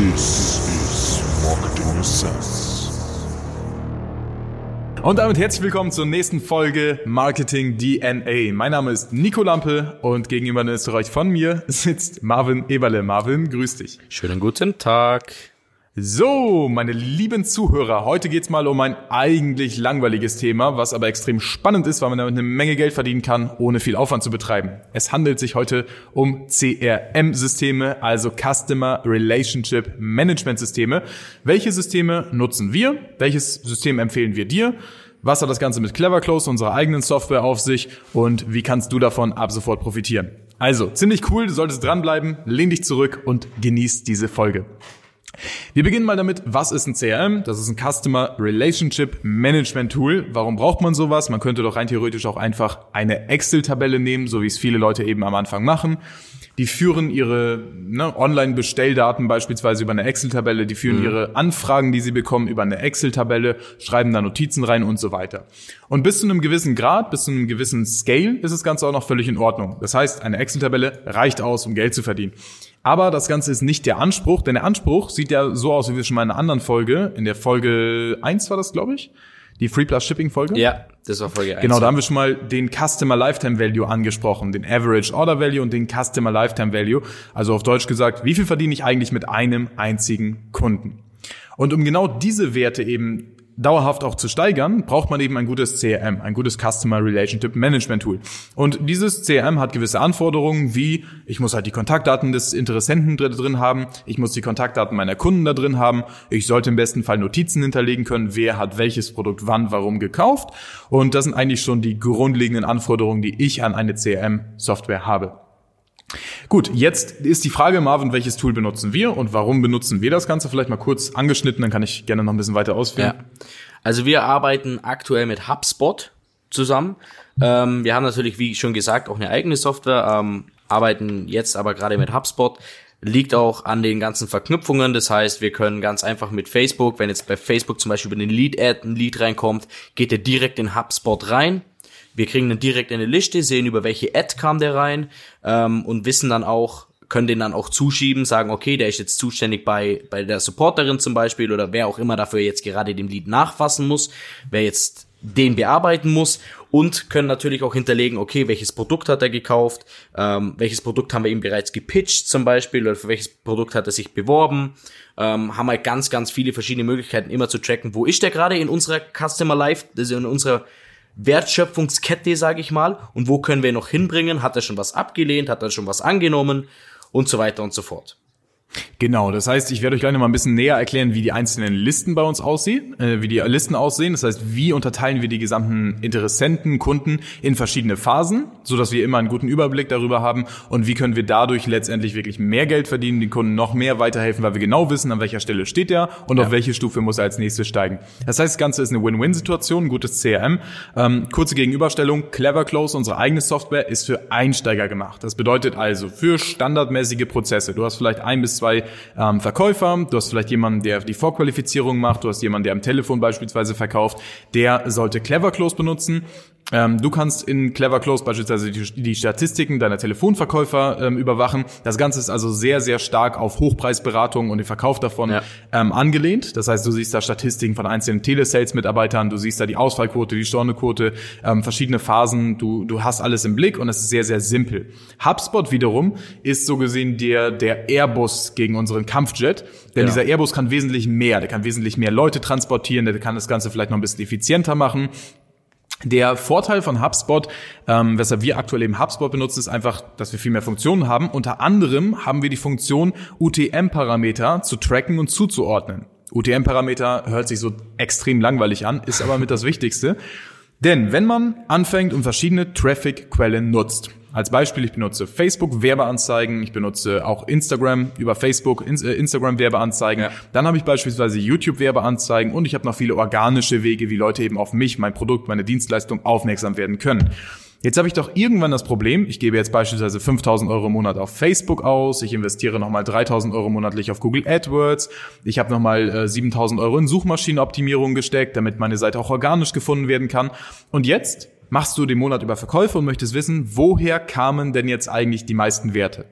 This is Marketing Assess. Und damit herzlich willkommen zur nächsten Folge Marketing DNA. Mein Name ist Nico Lampe und gegenüber in Österreich von mir sitzt Marvin Eberle. Marvin, grüß dich. Schönen guten Tag. So, meine lieben Zuhörer, heute geht's mal um ein eigentlich langweiliges Thema, was aber extrem spannend ist, weil man damit eine Menge Geld verdienen kann, ohne viel Aufwand zu betreiben. Es handelt sich heute um CRM-Systeme, also Customer Relationship Management Systeme. Welche Systeme nutzen wir? Welches System empfehlen wir dir? Was hat das Ganze mit Clever Close, unserer eigenen Software, auf sich und wie kannst du davon ab sofort profitieren? Also, ziemlich cool, du solltest dranbleiben, lehn dich zurück und genieß diese Folge. Wir beginnen mal damit, was ist ein CRM? Das ist ein Customer Relationship Management Tool. Warum braucht man sowas? Man könnte doch rein theoretisch auch einfach eine Excel-Tabelle nehmen, so wie es viele Leute eben am Anfang machen. Die führen ihre ne, Online-Bestelldaten beispielsweise über eine Excel-Tabelle, die führen mhm. ihre Anfragen, die sie bekommen, über eine Excel-Tabelle, schreiben da Notizen rein und so weiter. Und bis zu einem gewissen Grad, bis zu einem gewissen Scale ist das Ganze auch noch völlig in Ordnung. Das heißt, eine Excel-Tabelle reicht aus, um Geld zu verdienen. Aber das Ganze ist nicht der Anspruch, denn der Anspruch sieht ja so aus, wie wir schon mal in einer anderen Folge, in der Folge 1 war das, glaube ich, die Free Plus Shipping Folge. Ja, das war Folge 1. Genau, da haben wir schon mal den Customer Lifetime Value angesprochen, den Average Order Value und den Customer Lifetime Value. Also auf Deutsch gesagt, wie viel verdiene ich eigentlich mit einem einzigen Kunden? Und um genau diese Werte eben dauerhaft auch zu steigern, braucht man eben ein gutes CRM, ein gutes Customer Relationship Management Tool. Und dieses CRM hat gewisse Anforderungen, wie ich muss halt die Kontaktdaten des Interessenten drin haben, ich muss die Kontaktdaten meiner Kunden da drin haben, ich sollte im besten Fall Notizen hinterlegen können, wer hat welches Produkt wann, warum gekauft. Und das sind eigentlich schon die grundlegenden Anforderungen, die ich an eine CRM-Software habe. Gut, jetzt ist die Frage, Marvin, welches Tool benutzen wir und warum benutzen wir das Ganze? Vielleicht mal kurz angeschnitten, dann kann ich gerne noch ein bisschen weiter ausführen. Ja. Also wir arbeiten aktuell mit HubSpot zusammen. Ähm, wir haben natürlich, wie schon gesagt, auch eine eigene Software, ähm, arbeiten jetzt aber gerade mit HubSpot. Liegt auch an den ganzen Verknüpfungen. Das heißt, wir können ganz einfach mit Facebook, wenn jetzt bei Facebook zum Beispiel über den Lead-Ad ein Lead reinkommt, geht er direkt in HubSpot rein wir kriegen dann direkt eine Liste, sehen über welche Ad kam der rein ähm, und wissen dann auch, können den dann auch zuschieben, sagen, okay, der ist jetzt zuständig bei, bei der Supporterin zum Beispiel oder wer auch immer dafür jetzt gerade dem Lied nachfassen muss, wer jetzt den bearbeiten muss und können natürlich auch hinterlegen, okay, welches Produkt hat er gekauft, ähm, welches Produkt haben wir ihm bereits gepitcht zum Beispiel oder für welches Produkt hat er sich beworben, ähm, haben halt ganz, ganz viele verschiedene Möglichkeiten immer zu tracken, wo ist der gerade in unserer Customer Life, also in unserer Wertschöpfungskette, sage ich mal, und wo können wir noch hinbringen? Hat er schon was abgelehnt? Hat er schon was angenommen? Und so weiter und so fort. Genau, das heißt, ich werde euch gleich noch mal ein bisschen näher erklären, wie die einzelnen Listen bei uns aussehen, äh, wie die Listen aussehen. Das heißt, wie unterteilen wir die gesamten Interessenten, Kunden in verschiedene Phasen, so dass wir immer einen guten Überblick darüber haben und wie können wir dadurch letztendlich wirklich mehr Geld verdienen, den Kunden noch mehr weiterhelfen, weil wir genau wissen, an welcher Stelle steht er und ja. auf welche Stufe muss er als nächstes steigen. Das heißt, das Ganze ist eine Win-Win-Situation, ein gutes CRM. Ähm, kurze Gegenüberstellung, Clever Close, unsere eigene Software, ist für Einsteiger gemacht. Das bedeutet also für standardmäßige Prozesse. Du hast vielleicht ein bis zwei ähm, Verkäufer, du hast vielleicht jemanden, der die Vorqualifizierung macht, du hast jemanden, der am Telefon beispielsweise verkauft, der sollte Clever Close benutzen. Ähm, du kannst in Clever Close beispielsweise die, die Statistiken deiner Telefonverkäufer ähm, überwachen. Das Ganze ist also sehr, sehr stark auf Hochpreisberatung und den Verkauf davon ja. ähm, angelehnt. Das heißt, du siehst da Statistiken von einzelnen Telesales-Mitarbeitern, du siehst da die Ausfallquote, die Stornoquote, ähm, verschiedene Phasen. Du, du hast alles im Blick und es ist sehr, sehr simpel. HubSpot wiederum ist so gesehen der, der Airbus gegen unseren Kampfjet. Denn ja. dieser Airbus kann wesentlich mehr. Der kann wesentlich mehr Leute transportieren. Der kann das Ganze vielleicht noch ein bisschen effizienter machen. Der Vorteil von HubSpot, ähm, weshalb wir aktuell eben HubSpot benutzen, ist einfach, dass wir viel mehr Funktionen haben. Unter anderem haben wir die Funktion, UTM-Parameter zu tracken und zuzuordnen. UTM-Parameter hört sich so extrem langweilig an, ist aber mit das Wichtigste. Denn wenn man anfängt und verschiedene Traffic-Quellen nutzt, als Beispiel, ich benutze Facebook Werbeanzeigen, ich benutze auch Instagram über Facebook äh, Instagram Werbeanzeigen. Ja. Dann habe ich beispielsweise YouTube Werbeanzeigen und ich habe noch viele organische Wege, wie Leute eben auf mich, mein Produkt, meine Dienstleistung aufmerksam werden können. Jetzt habe ich doch irgendwann das Problem, ich gebe jetzt beispielsweise 5000 Euro im Monat auf Facebook aus, ich investiere nochmal 3000 Euro monatlich auf Google AdWords, ich habe nochmal äh, 7000 Euro in Suchmaschinenoptimierung gesteckt, damit meine Seite auch organisch gefunden werden kann. Und jetzt machst du den Monat über Verkäufe und möchtest wissen, woher kamen denn jetzt eigentlich die meisten Werte?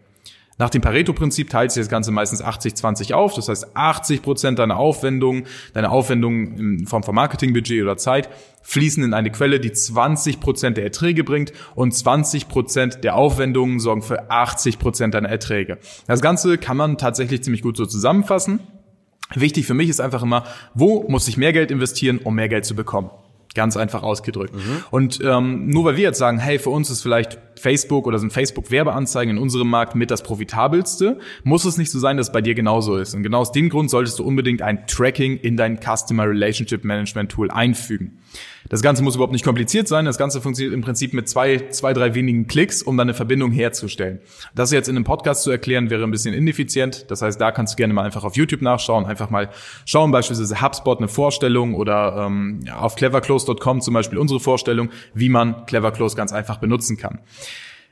Nach dem Pareto-Prinzip teilt sich das Ganze meistens 80-20 auf. Das heißt, 80 Prozent deiner Aufwendungen, deiner Aufwendungen in Form von Marketingbudget oder Zeit fließen in eine Quelle, die 20 Prozent der Erträge bringt und 20 Prozent der Aufwendungen sorgen für 80 Prozent deiner Erträge. Das Ganze kann man tatsächlich ziemlich gut so zusammenfassen. Wichtig für mich ist einfach immer, wo muss ich mehr Geld investieren, um mehr Geld zu bekommen? Ganz einfach ausgedrückt. Mhm. Und ähm, nur weil wir jetzt sagen, hey, für uns ist vielleicht Facebook oder sind Facebook-Werbeanzeigen in unserem Markt mit das profitabelste, muss es nicht so sein, dass es bei dir genauso ist. Und genau aus dem Grund solltest du unbedingt ein Tracking in dein Customer Relationship Management Tool einfügen. Das Ganze muss überhaupt nicht kompliziert sein. Das Ganze funktioniert im Prinzip mit zwei, zwei, drei wenigen Klicks, um dann eine Verbindung herzustellen. Das jetzt in einem Podcast zu erklären, wäre ein bisschen ineffizient. Das heißt, da kannst du gerne mal einfach auf YouTube nachschauen, einfach mal schauen, beispielsweise HubSpot eine Vorstellung oder ähm, auf cleverclose.com zum Beispiel unsere Vorstellung, wie man Cleverclose ganz einfach benutzen kann.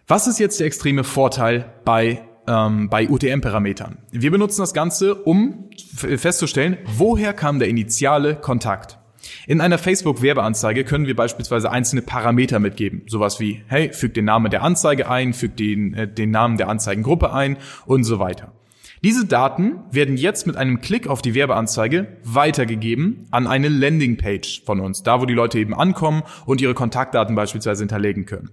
Was ist jetzt der extreme Vorteil bei ähm, bei UTM-Parametern. Wir benutzen das Ganze, um festzustellen, woher kam der initiale Kontakt. In einer Facebook-Werbeanzeige können wir beispielsweise einzelne Parameter mitgeben. Sowas wie, hey, füg den Namen der Anzeige ein, füg den, äh, den Namen der Anzeigengruppe ein und so weiter. Diese Daten werden jetzt mit einem Klick auf die Werbeanzeige weitergegeben an eine Landingpage von uns, da wo die Leute eben ankommen und ihre Kontaktdaten beispielsweise hinterlegen können.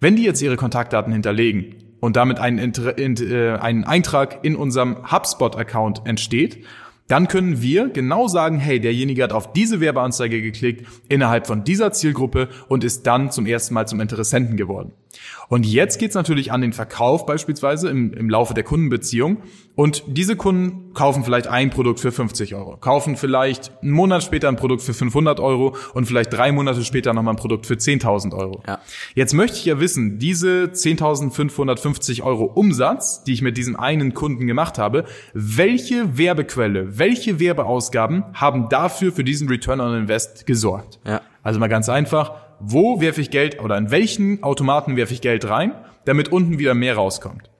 Wenn die jetzt ihre Kontaktdaten hinterlegen und damit ein, äh, ein Eintrag in unserem HubSpot-Account entsteht dann können wir genau sagen, hey, derjenige hat auf diese Werbeanzeige geklickt innerhalb von dieser Zielgruppe und ist dann zum ersten Mal zum Interessenten geworden. Und jetzt geht's natürlich an den Verkauf beispielsweise im, im Laufe der Kundenbeziehung. Und diese Kunden kaufen vielleicht ein Produkt für 50 Euro, kaufen vielleicht einen Monat später ein Produkt für 500 Euro und vielleicht drei Monate später nochmal ein Produkt für 10.000 Euro. Ja. Jetzt möchte ich ja wissen, diese 10.550 Euro Umsatz, die ich mit diesem einen Kunden gemacht habe, welche Werbequelle, welche Werbeausgaben haben dafür für diesen Return on Invest gesorgt? Ja. Also mal ganz einfach, wo werfe ich Geld oder in welchen Automaten werfe ich Geld rein, damit unten wieder mehr rauskommt.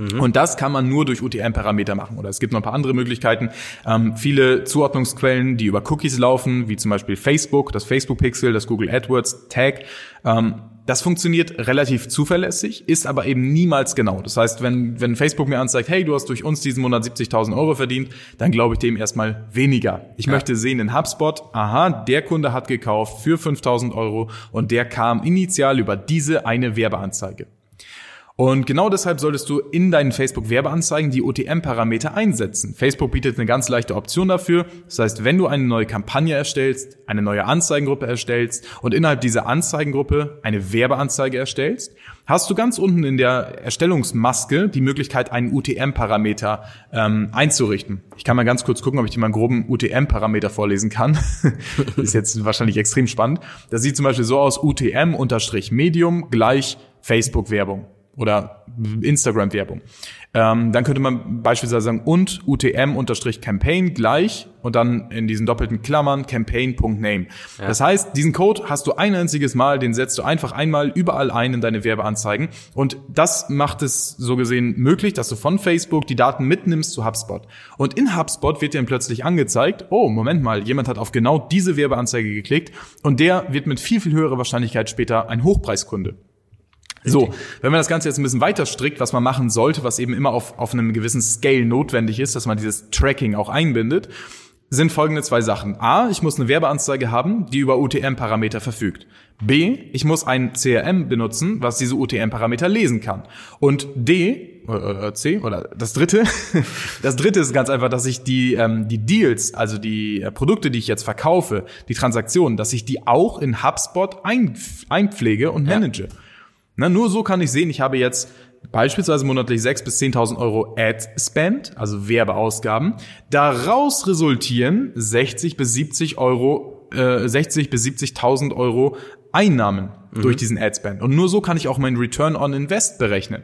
Mhm. Und das kann man nur durch UTM-Parameter machen. Oder es gibt noch ein paar andere Möglichkeiten. Ähm, viele Zuordnungsquellen, die über Cookies laufen, wie zum Beispiel Facebook, das Facebook-Pixel, das Google AdWords Tag. Ähm, das funktioniert relativ zuverlässig, ist aber eben niemals genau. Das heißt, wenn, wenn Facebook mir anzeigt, hey, du hast durch uns diesen Monat 70.000 Euro verdient, dann glaube ich dem erstmal weniger. Ich ja. möchte sehen in HubSpot, aha, der Kunde hat gekauft für 5.000 Euro und der kam initial über diese eine Werbeanzeige. Und genau deshalb solltest du in deinen Facebook-Werbeanzeigen die OTM-Parameter einsetzen. Facebook bietet eine ganz leichte Option dafür. Das heißt, wenn du eine neue Kampagne erstellst, eine neue Anzeigengruppe erstellst und innerhalb dieser Anzeigengruppe eine Werbeanzeige erstellst, hast du ganz unten in der Erstellungsmaske die Möglichkeit, einen UTM-Parameter ähm, einzurichten. Ich kann mal ganz kurz gucken, ob ich dir mal einen groben UTM-Parameter vorlesen kann. Ist jetzt wahrscheinlich extrem spannend. Das sieht zum Beispiel so aus, UTM-Medium gleich Facebook-Werbung oder Instagram-Werbung. Ähm, dann könnte man beispielsweise sagen und UTM-Campaign gleich und dann in diesen doppelten Klammern campaign.name. Ja. Das heißt, diesen Code hast du ein einziges Mal, den setzt du einfach einmal überall ein in deine Werbeanzeigen und das macht es so gesehen möglich, dass du von Facebook die Daten mitnimmst zu HubSpot. Und in HubSpot wird dir dann plötzlich angezeigt, oh, Moment mal, jemand hat auf genau diese Werbeanzeige geklickt und der wird mit viel, viel höherer Wahrscheinlichkeit später ein Hochpreiskunde. So, wenn man das Ganze jetzt ein bisschen weiter strickt, was man machen sollte, was eben immer auf, auf einem gewissen Scale notwendig ist, dass man dieses Tracking auch einbindet, sind folgende zwei Sachen. A, ich muss eine Werbeanzeige haben, die über UTM-Parameter verfügt. B, ich muss ein CRM benutzen, was diese UTM-Parameter lesen kann. Und D, oder C, oder das dritte, das dritte ist ganz einfach, dass ich die, ähm, die Deals, also die äh, Produkte, die ich jetzt verkaufe, die Transaktionen, dass ich die auch in HubSpot ein, einpflege und manage. Ja. Na, nur so kann ich sehen, ich habe jetzt beispielsweise monatlich 6.000 bis 10.000 Euro Ad-Spend, also Werbeausgaben. Daraus resultieren 60 bis 70 Euro, äh, 60 bis 70.000 Euro Einnahmen mhm. durch diesen Ad-Spend. Und nur so kann ich auch meinen Return on Invest berechnen.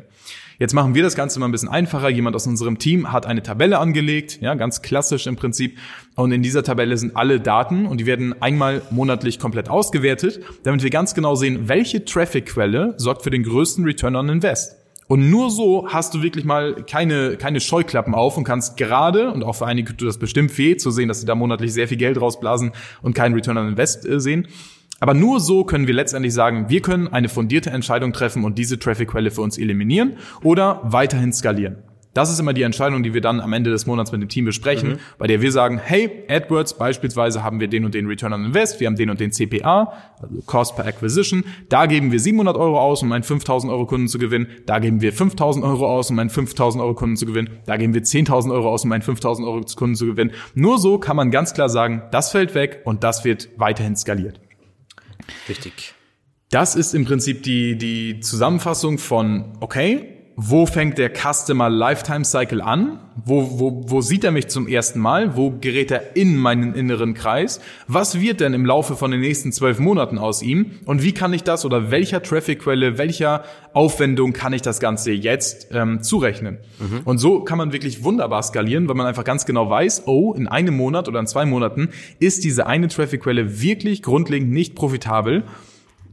Jetzt machen wir das Ganze mal ein bisschen einfacher. Jemand aus unserem Team hat eine Tabelle angelegt, ja, ganz klassisch im Prinzip. Und in dieser Tabelle sind alle Daten und die werden einmal monatlich komplett ausgewertet, damit wir ganz genau sehen, welche Traffic-Quelle sorgt für den größten Return on Invest. Und nur so hast du wirklich mal keine, keine Scheuklappen auf und kannst gerade, und auch für einige tut das bestimmt weh, zu sehen, dass sie da monatlich sehr viel Geld rausblasen und keinen Return on Invest äh, sehen, aber nur so können wir letztendlich sagen, wir können eine fundierte Entscheidung treffen und diese Traffic-Quelle für uns eliminieren oder weiterhin skalieren. Das ist immer die Entscheidung, die wir dann am Ende des Monats mit dem Team besprechen, bei der wir sagen, hey, AdWords beispielsweise haben wir den und den Return on Invest, wir haben den und den CPA, also Cost per Acquisition, da geben wir 700 Euro aus, um einen 5000 Euro Kunden zu gewinnen, da geben wir 5000 Euro aus, um einen 5000 Euro Kunden zu gewinnen, da geben wir 10.000 Euro aus, um einen 5000 Euro Kunden zu gewinnen. Nur so kann man ganz klar sagen, das fällt weg und das wird weiterhin skaliert. Richtig. Das ist im Prinzip die, die Zusammenfassung von, okay, wo fängt der Customer Lifetime Cycle an? Wo, wo, wo sieht er mich zum ersten Mal? Wo gerät er in meinen inneren Kreis? Was wird denn im Laufe von den nächsten zwölf Monaten aus ihm? Und wie kann ich das oder welcher Traffic-Quelle, welcher Aufwendung kann ich das Ganze jetzt ähm, zurechnen? Und so kann man wirklich wunderbar skalieren, weil man einfach ganz genau weiß, oh, in einem Monat oder in zwei Monaten ist diese eine Traffic-Quelle wirklich grundlegend nicht profitabel.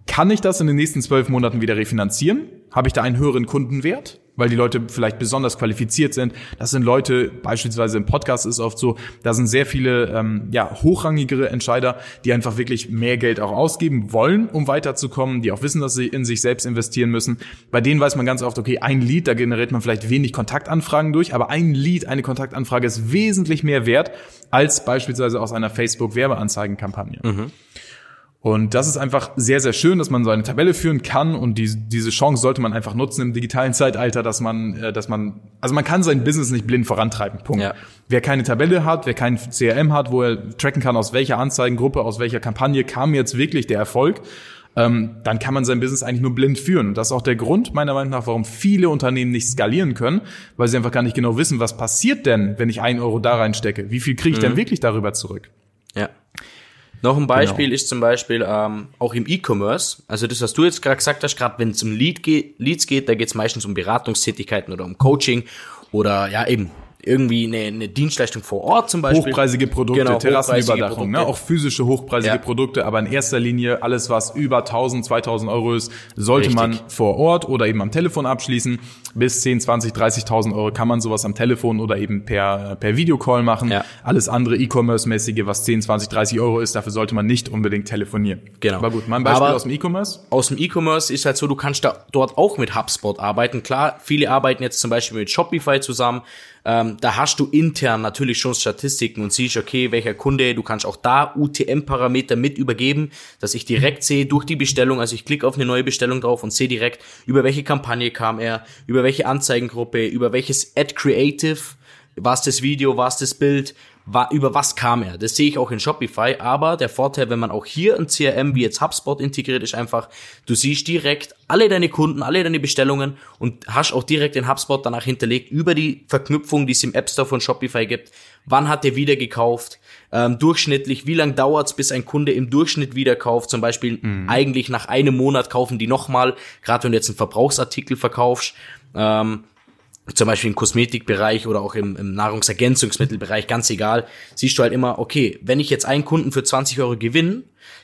Kann ich das in den nächsten zwölf Monaten wieder refinanzieren? Habe ich da einen höheren Kundenwert? Weil die Leute vielleicht besonders qualifiziert sind. Das sind Leute, beispielsweise im Podcast ist oft so, da sind sehr viele ähm, ja, hochrangigere Entscheider, die einfach wirklich mehr Geld auch ausgeben wollen, um weiterzukommen, die auch wissen, dass sie in sich selbst investieren müssen. Bei denen weiß man ganz oft, okay, ein Lead, da generiert man vielleicht wenig Kontaktanfragen durch, aber ein Lead, eine Kontaktanfrage ist wesentlich mehr wert als beispielsweise aus einer Facebook-Werbeanzeigenkampagne. Und das ist einfach sehr, sehr schön, dass man so eine Tabelle führen kann und die, diese Chance sollte man einfach nutzen im digitalen Zeitalter, dass man, äh, dass man, also man kann sein Business nicht blind vorantreiben. Punkt. Ja. Wer keine Tabelle hat, wer kein CRM hat, wo er tracken kann, aus welcher Anzeigengruppe, aus welcher Kampagne kam jetzt wirklich der Erfolg, ähm, dann kann man sein Business eigentlich nur blind führen. Und das ist auch der Grund, meiner Meinung nach, warum viele Unternehmen nicht skalieren können, weil sie einfach gar nicht genau wissen, was passiert denn, wenn ich einen Euro da reinstecke? Wie viel kriege ich denn wirklich darüber zurück? Ja. Noch ein Beispiel ist zum Beispiel ähm, auch im E-Commerce. Also das, was du jetzt gerade gesagt hast, gerade wenn es um Lead geht, Leads geht, da geht es meistens um Beratungstätigkeiten oder um Coaching oder ja eben irgendwie eine, eine Dienstleistung vor Ort zum Beispiel. Hochpreisige Produkte, Genau, Terrassenüberdachung, ne? Auch physische hochpreisige Ja. Produkte, aber in erster Linie alles, was über 1000, 2000 Euro ist, sollte Richtig. man vor Ort oder eben am Telefon abschließen. Bis 10, 20, 30.000 Euro kann man sowas am Telefon oder eben per, per Videocall machen. Ja. Alles andere E-Commerce-mäßige, was 10, 20, 30 Euro ist, dafür sollte man nicht unbedingt telefonieren. Genau. Aber gut, mein Beispiel Aber- aus dem E-Commerce. aus dem E-Commerce ist halt so, du kannst da dort auch mit HubSpot arbeiten. Klar, viele arbeiten jetzt zum Beispiel mit Shopify zusammen. Ähm, da hast du intern natürlich schon Statistiken und siehst, okay, welcher Kunde, du kannst auch da UTM-Parameter mit übergeben, dass ich direkt sehe durch die Bestellung, also ich klicke auf eine neue Bestellung drauf und sehe direkt, über welche Kampagne kam er, über welche Anzeigengruppe, über welches Ad Creative, war es das Video, war es das Bild, war, über was kam er. Das sehe ich auch in Shopify, aber der Vorteil, wenn man auch hier ein CRM wie jetzt HubSpot integriert, ist einfach, du siehst direkt alle deine Kunden, alle deine Bestellungen und hast auch direkt den HubSpot danach hinterlegt über die Verknüpfung, die es im App Store von Shopify gibt. Wann hat der wieder gekauft? Ähm, durchschnittlich, wie lang dauert's, bis ein Kunde im Durchschnitt wieder kauft? Zum Beispiel eigentlich nach einem Monat kaufen die nochmal, gerade wenn du jetzt einen Verbrauchsartikel verkaufst. Ähm, zum Beispiel im Kosmetikbereich oder auch im, im Nahrungsergänzungsmittelbereich, ganz egal, siehst du halt immer, okay, wenn ich jetzt einen Kunden für 20 Euro gewinne,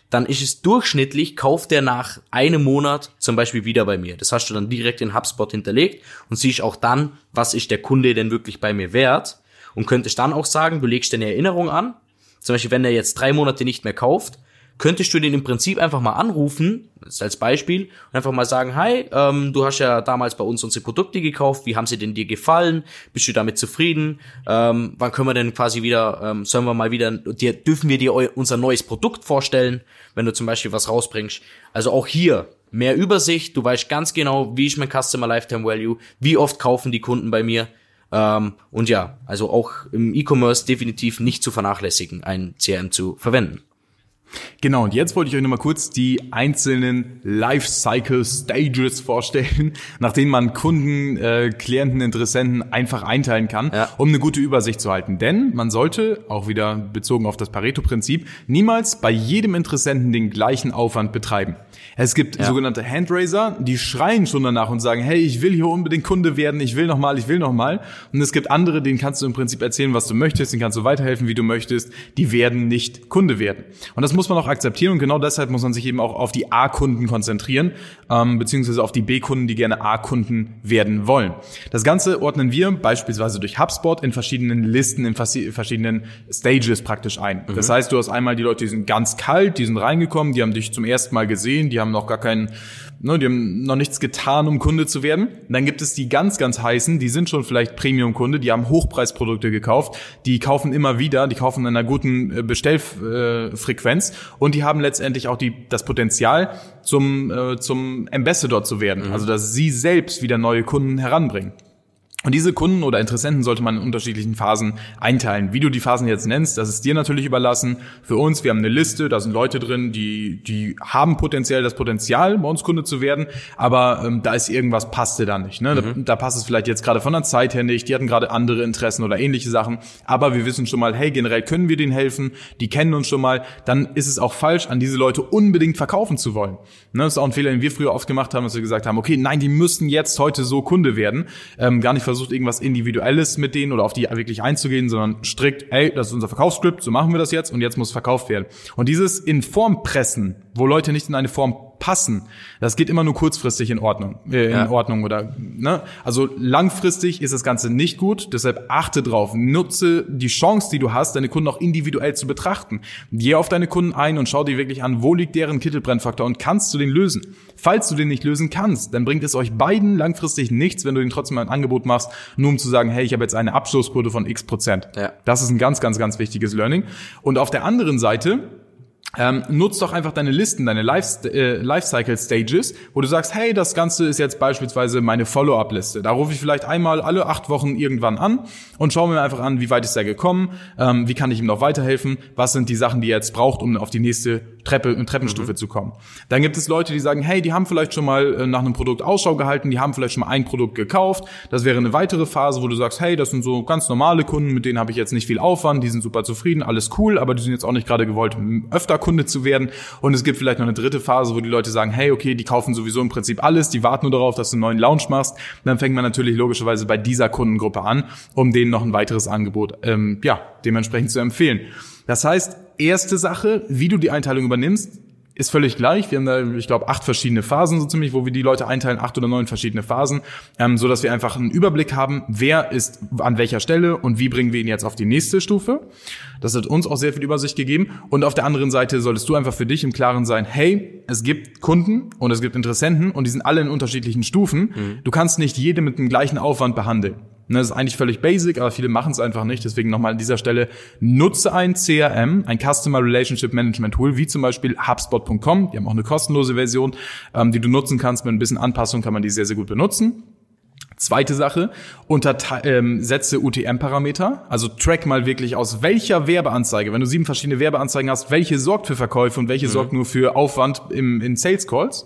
dann ist es durchschnittlich, kauft der nach einem Monat zum Beispiel wieder bei mir. Das hast du dann direkt in HubSpot hinterlegt und siehst auch dann, was ist der Kunde denn wirklich bei mir wert und könntest dann auch sagen, du legst dir eine Erinnerung an, zum Beispiel, wenn der jetzt drei Monate nicht mehr kauft, könntest du den im Prinzip einfach mal anrufen, als Beispiel, und einfach mal sagen, hi, ähm, du hast ja damals bei uns unsere Produkte gekauft, wie haben sie denn dir gefallen? Bist du damit zufrieden? Ähm, wann können wir denn quasi wieder, ähm, sollen wir mal wieder, dir, dürfen wir dir eu- unser neues Produkt vorstellen, wenn du zum Beispiel was rausbringst? Also auch hier mehr Übersicht, du weißt ganz genau, wie ist mein Customer Lifetime Value, wie oft kaufen die Kunden bei mir, ähm, und ja, also auch im E-Commerce definitiv nicht zu vernachlässigen, ein CRM zu verwenden. Genau, und jetzt wollte ich euch nochmal kurz die einzelnen Lifecycle Stages vorstellen, nach denen man Kunden, äh, Klienten, Interessenten einfach einteilen kann, Ja. um eine gute Übersicht zu halten. Denn man sollte, auch wieder bezogen auf das Pareto-Prinzip, niemals bei jedem Interessenten den gleichen Aufwand betreiben. Es gibt Ja. sogenannte Handraiser, die schreien schon danach und sagen, hey, ich will hier unbedingt Kunde werden, ich will nochmal, ich will nochmal. Und es gibt andere, denen kannst du im Prinzip erzählen, was du möchtest, denen kannst du weiterhelfen, wie du möchtest, die werden nicht Kunde werden. Und das muss man auch akzeptieren und genau deshalb muss man sich eben auch auf die A-Kunden konzentrieren, ähm, beziehungsweise auf die B-Kunden, die gerne A-Kunden werden wollen. Das Ganze ordnen wir beispielsweise durch HubSpot in verschiedenen Listen, in verschiedenen Stages praktisch ein. Mhm. Das heißt, du hast einmal die Leute, die sind ganz kalt, die sind reingekommen, die haben dich zum ersten Mal gesehen, die haben noch gar keinen Ne, die haben noch nichts getan, um Kunde zu werden. Und dann gibt es die ganz, ganz heißen, die sind schon vielleicht Premium-Kunde, die haben Hochpreisprodukte gekauft, die kaufen immer wieder, die kaufen in einer guten äh, Und die haben letztendlich auch die, das Potenzial, zum, äh, zum Ambassador zu werden. Mhm. Also dass sie selbst wieder neue Kunden heranbringen. Und diese Kunden oder Interessenten sollte man in unterschiedlichen Phasen einteilen. Wie du die Phasen jetzt nennst, das ist dir natürlich überlassen. Für uns, wir haben eine Liste, da sind Leute drin, die, die haben potenziell das Potenzial, bei uns Kunde zu werden, aber ähm, da ist irgendwas, passte da nicht. Ne? Mhm. Da, da, passt es vielleicht jetzt gerade von der Zeit her nicht, die hatten gerade andere Interessen oder ähnliche Sachen, aber wir wissen schon mal, hey, generell können wir denen helfen, die kennen uns schon mal, dann ist es auch falsch, an diese Leute unbedingt verkaufen zu wollen. Ne? Das ist auch ein Fehler, den wir früher oft gemacht haben, dass wir gesagt haben, okay, nein, die müssen jetzt heute so Kunde werden, ähm, gar nicht versucht, irgendwas Individuelles mit denen oder auf die wirklich einzugehen, sondern strikt, ey, das ist unser Verkaufsskript, so machen wir das jetzt und jetzt muss verkauft werden. Und dieses in Form pressen, wo Leute nicht in eine Form passen. Das geht immer nur kurzfristig in Ordnung, äh, in ja. Ordnung oder ne? Also langfristig ist das Ganze nicht gut. Deshalb achte drauf, nutze die Chance, die du hast, deine Kunden auch individuell zu betrachten. Geh auf deine Kunden ein und schau dir wirklich an, wo liegt deren Kittelbrennfaktor und kannst du den lösen. Falls du den nicht lösen kannst, dann bringt es euch beiden langfristig nichts, wenn du den trotzdem ein Angebot machst, nur um zu sagen, hey, ich habe jetzt eine Abschlussquote von x Prozent. Ja. Das ist ein ganz, ganz, ganz wichtiges Learning. Und auf der anderen Seite ähm, nutz doch einfach deine Listen, deine Life, äh, Lifecycle Stages, wo du sagst, hey, das Ganze ist jetzt beispielsweise meine Follow-up-Liste. Da rufe ich vielleicht einmal alle acht Wochen irgendwann an und schaue mir einfach an, wie weit ist er gekommen, ähm, wie kann ich ihm noch weiterhelfen, was sind die Sachen, die er jetzt braucht, um auf die nächste Treppe, äh, Treppenstufe mhm. zu kommen. Dann gibt es Leute, die sagen, hey, die haben vielleicht schon mal äh, nach einem Produkt Ausschau gehalten, die haben vielleicht schon mal ein Produkt gekauft. Das wäre eine weitere Phase, wo du sagst, hey, das sind so ganz normale Kunden, mit denen habe ich jetzt nicht viel Aufwand, die sind super zufrieden, alles cool, aber die sind jetzt auch nicht gerade gewollt, öfter Kunde zu werden. Und es gibt vielleicht noch eine dritte Phase, wo die Leute sagen, hey, okay, die kaufen sowieso im Prinzip alles, die warten nur darauf, dass du einen neuen Launch machst. Und dann fängt man natürlich logischerweise bei dieser Kundengruppe an, um denen noch ein weiteres Angebot, ähm, ja, dementsprechend zu empfehlen. Das heißt, erste Sache, wie du die Einteilung übernimmst, ist völlig gleich. Wir haben da, ich glaube, acht verschiedene Phasen so ziemlich, wo wir die Leute einteilen, acht oder neun verschiedene Phasen, ähm, so dass wir einfach einen Überblick haben, wer ist an welcher Stelle und wie bringen wir ihn jetzt auf die nächste Stufe. Das hat uns auch sehr viel Übersicht gegeben. Und auf der anderen Seite solltest du einfach für dich im Klaren sein, hey, es gibt Kunden und es gibt Interessenten und die sind alle in unterschiedlichen Stufen. Mhm. Du kannst nicht jede mit dem gleichen Aufwand behandeln. Ne, das ist eigentlich völlig basic, aber viele machen es einfach nicht. Deswegen nochmal an dieser Stelle, nutze ein CRM, ein Customer Relationship Management Tool, wie zum Beispiel HubSpot.com. Die haben auch eine kostenlose Version, ähm, die du nutzen kannst. Mit ein bisschen Anpassung kann man die sehr, sehr gut benutzen. Zweite Sache, unter, ähm, setze UTM-Parameter, also track mal wirklich aus welcher Werbeanzeige, wenn du sieben verschiedene Werbeanzeigen hast, welche sorgt für Verkäufe und welche mhm. sorgt nur für Aufwand im, in Sales Calls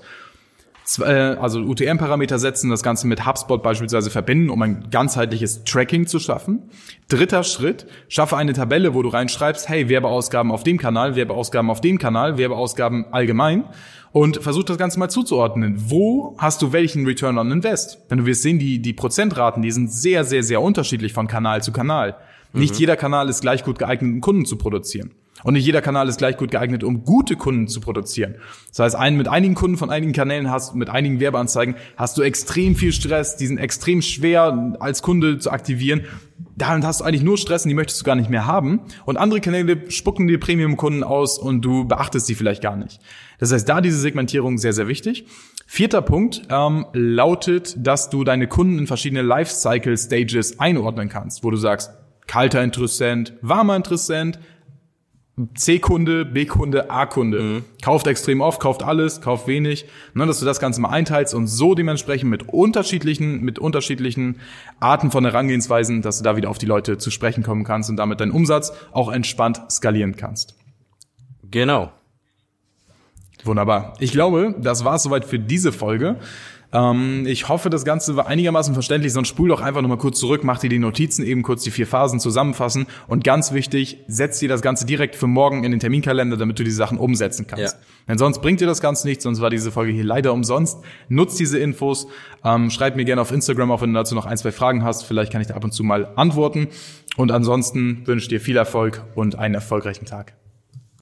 also UTM-Parameter setzen, das Ganze mit HubSpot beispielsweise verbinden, um ein ganzheitliches Tracking zu schaffen. Dritter Schritt, schaffe eine Tabelle, wo du reinschreibst, hey, Werbeausgaben auf dem Kanal, Werbeausgaben auf dem Kanal, Werbeausgaben allgemein und versuch das Ganze mal zuzuordnen. Wo hast du welchen Return on Invest? Wenn du wirst sehen, die, die Prozentraten, die sind sehr, sehr, sehr unterschiedlich von Kanal zu Kanal. Nicht mhm. jeder Kanal ist gleich gut geeignet, um Kunden zu produzieren. Und nicht jeder Kanal ist gleich gut geeignet, um gute Kunden zu produzieren. Das heißt, ein, mit einigen Kunden von einigen Kanälen hast, mit einigen Werbeanzeigen hast du extrem viel Stress, die sind extrem schwer als Kunde zu aktivieren. Damit hast du eigentlich nur Stress und die möchtest du gar nicht mehr haben. Und andere Kanäle spucken dir Premium-Kunden aus und du beachtest sie vielleicht gar nicht. Das heißt, da diese Segmentierung sehr, sehr wichtig. Vierter Punkt ähm, lautet, dass du deine Kunden in verschiedene Lifecycle-Stages einordnen kannst, wo du sagst, kalter Interessent, warmer Interessent, C-Kunde, B-Kunde, A-Kunde. Mhm. Kauft extrem oft, kauft alles, kauft wenig. Ne, dass du das Ganze mal einteilst und so dementsprechend mit unterschiedlichen, mit unterschiedlichen Arten von Herangehensweisen, dass du da wieder auf die Leute zu sprechen kommen kannst und damit deinen Umsatz auch entspannt skalieren kannst. Genau. Wunderbar. Ich glaube, das war es soweit für diese Folge. Ähm, ich hoffe, das Ganze war einigermaßen verständlich, sonst spul doch einfach nochmal kurz zurück, mach dir die Notizen, eben kurz die vier Phasen zusammenfassen und ganz wichtig, setz dir das Ganze direkt für morgen in den Terminkalender, damit du die Sachen umsetzen kannst. Ja. Denn sonst bringt dir das Ganze nichts, sonst war diese Folge hier leider umsonst. Nutz diese Infos, ähm, schreib mir gerne auf Instagram, auch wenn du dazu noch ein, zwei Fragen hast, vielleicht kann ich da ab und zu mal antworten. Und ansonsten wünsche ich dir viel Erfolg und einen erfolgreichen Tag.